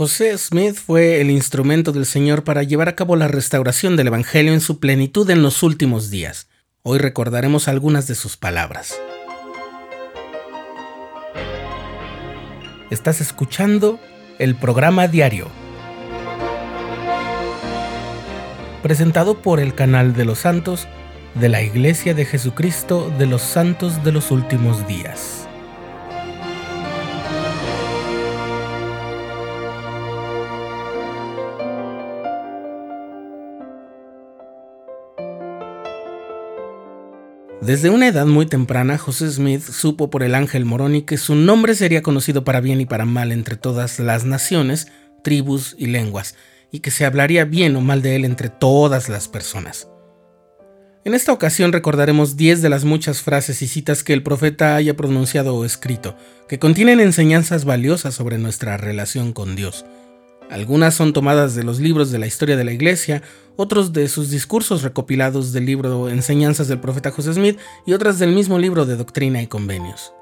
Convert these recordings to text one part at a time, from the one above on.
José Smith fue el instrumento del Señor para llevar a cabo la restauración del Evangelio en su plenitud en los últimos días. Hoy recordaremos algunas de sus palabras. Estás escuchando el programa diario, presentado por el canal de los santos de la Iglesia de Jesucristo de los Santos de los Últimos Días. Desde una edad muy temprana, José Smith supo por el ángel Moroni que su nombre sería conocido para bien y para mal entre todas las naciones, tribus y lenguas, y que se hablaría bien o mal de él entre todas las personas. En esta ocasión recordaremos 10 de las muchas frases y citas que el profeta haya pronunciado o escrito, que contienen enseñanzas valiosas sobre nuestra relación con Dios. Algunas son tomadas de los libros de la historia de la Iglesia, otros de sus discursos recopilados del libro Enseñanzas del profeta José Smith y otras del mismo libro de Doctrina y Convenios.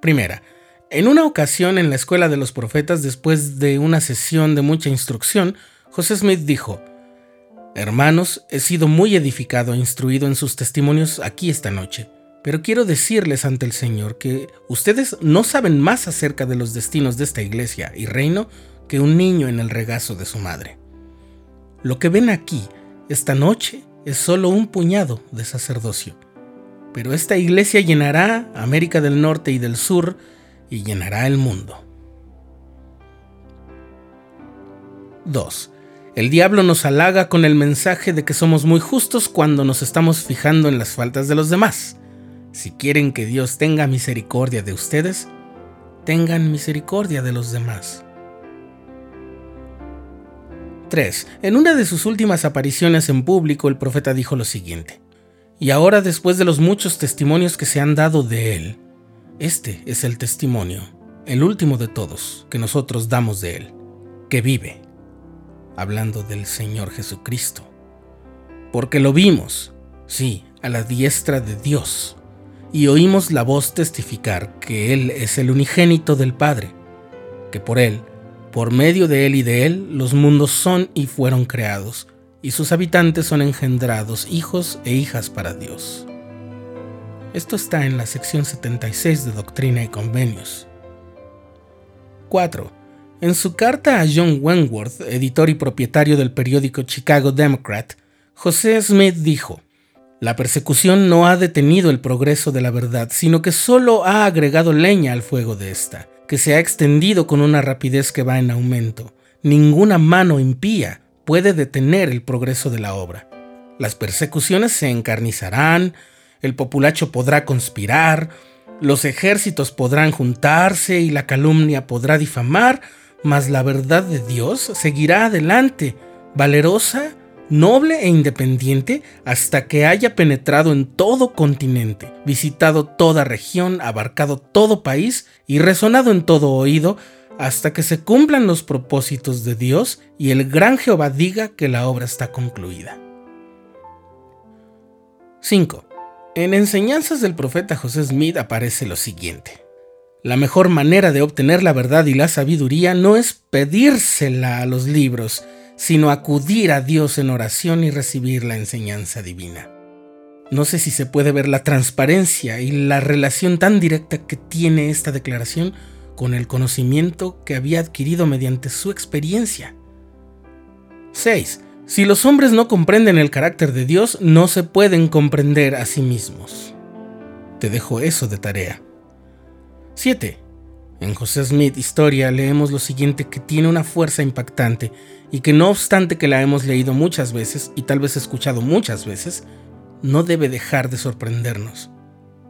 Primera, en una ocasión en la escuela de los profetas, después de una sesión de mucha instrucción, José Smith dijo, Hermanos, he sido muy edificado e instruido en sus testimonios aquí esta noche. Pero quiero decirles ante el Señor que ustedes no saben más acerca de los destinos de esta iglesia y reino que un niño en el regazo de su madre. Lo que ven aquí, esta noche, es solo un puñado de sacerdocio. Pero esta iglesia llenará América del Norte y del Sur y llenará el mundo. 2. El diablo nos halaga con el mensaje de que somos muy justos cuando nos estamos fijando en las faltas de los demás. Si quieren que Dios tenga misericordia de ustedes, tengan misericordia de los demás. 3. En una de sus últimas apariciones en público, el profeta dijo lo siguiente. Y ahora, después de los muchos testimonios que se han dado de él, este es el testimonio, el último de todos, que nosotros damos de él, que vive, hablando del Señor Jesucristo. Porque lo vimos, sí, a la diestra de Dios y oímos la voz testificar que Él es el unigénito del Padre, que por Él, por medio de Él y de Él, los mundos son y fueron creados, y sus habitantes son engendrados, hijos e hijas para Dios. Esto está en la sección 76 de Doctrina y Convenios. 4. En su carta a John Wentworth, editor y propietario del periódico Chicago Democrat, José Smith dijo, la persecución no ha detenido el progreso de la verdad, sino que solo ha agregado leña al fuego de esta, que se ha extendido con una rapidez que va en aumento. Ninguna mano impía puede detener el progreso de la obra. Las persecuciones se encarnizarán, el populacho podrá conspirar, los ejércitos podrán juntarse y la calumnia podrá difamar, mas la verdad de Dios seguirá adelante, valerosa noble e independiente hasta que haya penetrado en todo continente, visitado toda región, abarcado todo país y resonado en todo oído, hasta que se cumplan los propósitos de Dios y el gran Jehová diga que la obra está concluida. 5. En enseñanzas del profeta José Smith aparece lo siguiente. La mejor manera de obtener la verdad y la sabiduría no es pedírsela a los libros, sino acudir a Dios en oración y recibir la enseñanza divina. No sé si se puede ver la transparencia y la relación tan directa que tiene esta declaración con el conocimiento que había adquirido mediante su experiencia. 6. Si los hombres no comprenden el carácter de Dios, no se pueden comprender a sí mismos. Te dejo eso de tarea. 7. En José Smith Historia leemos lo siguiente que tiene una fuerza impactante y que no obstante que la hemos leído muchas veces y tal vez escuchado muchas veces, no debe dejar de sorprendernos.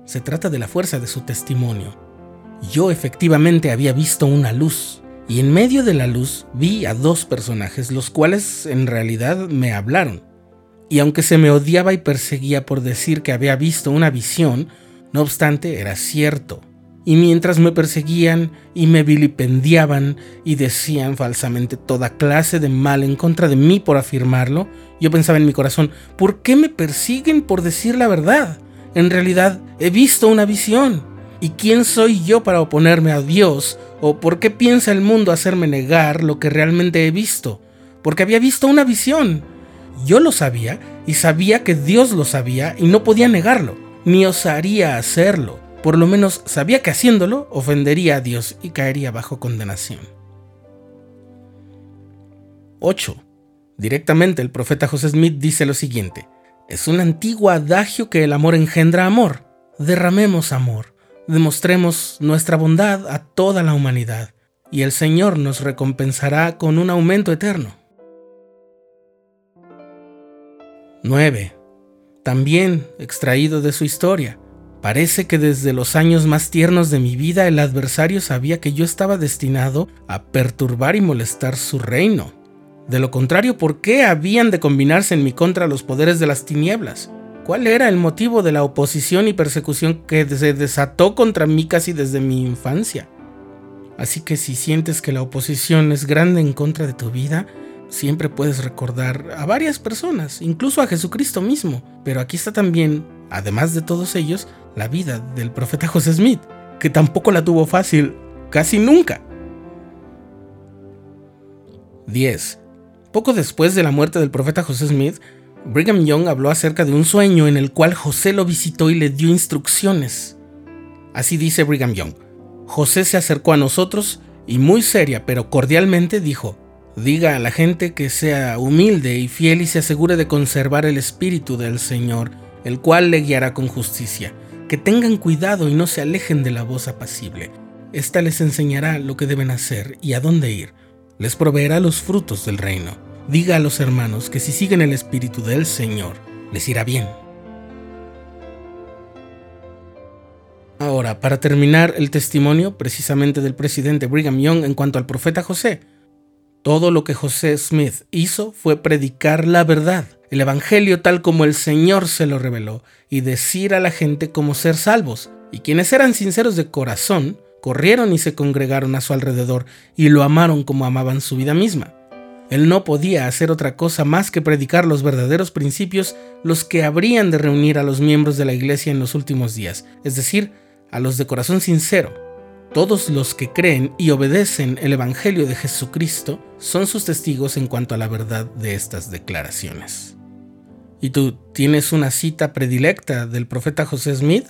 Se trata de la fuerza de su testimonio. Yo efectivamente había visto una luz, y en medio de la luz vi a dos personajes, los cuales en realidad me hablaron. Y aunque se me odiaba y perseguía por decir que había visto una visión, no obstante era cierto y mientras me perseguían y me vilipendiaban y decían falsamente toda clase de mal en contra de mí por afirmarlo, yo pensaba en mi corazón, ¿por qué me persiguen por decir la verdad? En realidad he visto una visión. ¿Y quién soy yo para oponerme a Dios? ¿O por qué piensa el mundo hacerme negar lo que realmente he visto? Porque había visto una visión. Yo lo sabía y sabía que Dios lo sabía y no podía negarlo, ni osaría hacerlo. Por lo menos sabía que haciéndolo ofendería a Dios y caería bajo condenación. 8. Directamente el profeta José Smith dice lo siguiente. Es un antiguo adagio que el amor engendra amor. Derramemos amor, demostremos nuestra bondad a toda la humanidad, y el Señor nos recompensará con un aumento eterno. 9. También extraído de su historia. Parece que desde los años más tiernos de mi vida el adversario sabía que yo estaba destinado a perturbar y molestar su reino. De lo contrario, ¿por qué habían de combinarse en mi contra los poderes de las tinieblas? ¿Cuál era el motivo de la oposición y persecución que se desató contra mí casi desde mi infancia? Así que si sientes que la oposición es grande en contra de tu vida, siempre puedes recordar a varias personas, incluso a Jesucristo mismo. Pero aquí está también, además de todos ellos, la vida del profeta José Smith, que tampoco la tuvo fácil, casi nunca. 10. Poco después de la muerte del profeta José Smith, Brigham Young habló acerca de un sueño en el cual José lo visitó y le dio instrucciones. Así dice Brigham Young. José se acercó a nosotros y muy seria pero cordialmente dijo, diga a la gente que sea humilde y fiel y se asegure de conservar el espíritu del Señor, el cual le guiará con justicia. Que tengan cuidado y no se alejen de la voz apacible. Esta les enseñará lo que deben hacer y a dónde ir les proveerá los frutos del reino. Diga a los hermanos que si siguen el Espíritu del Señor, les irá bien. Ahora, para terminar el testimonio precisamente del presidente Brigham Young en cuanto al profeta José, todo lo que José Smith hizo fue predicar la verdad, el Evangelio tal como el Señor se lo reveló, y decir a la gente cómo ser salvos. Y quienes eran sinceros de corazón, corrieron y se congregaron a su alrededor y lo amaron como amaban su vida misma. Él no podía hacer otra cosa más que predicar los verdaderos principios, los que habrían de reunir a los miembros de la iglesia en los últimos días, es decir, a los de corazón sincero. Todos los que creen y obedecen el Evangelio de Jesucristo son sus testigos en cuanto a la verdad de estas declaraciones. ¿Y tú tienes una cita predilecta del profeta José Smith?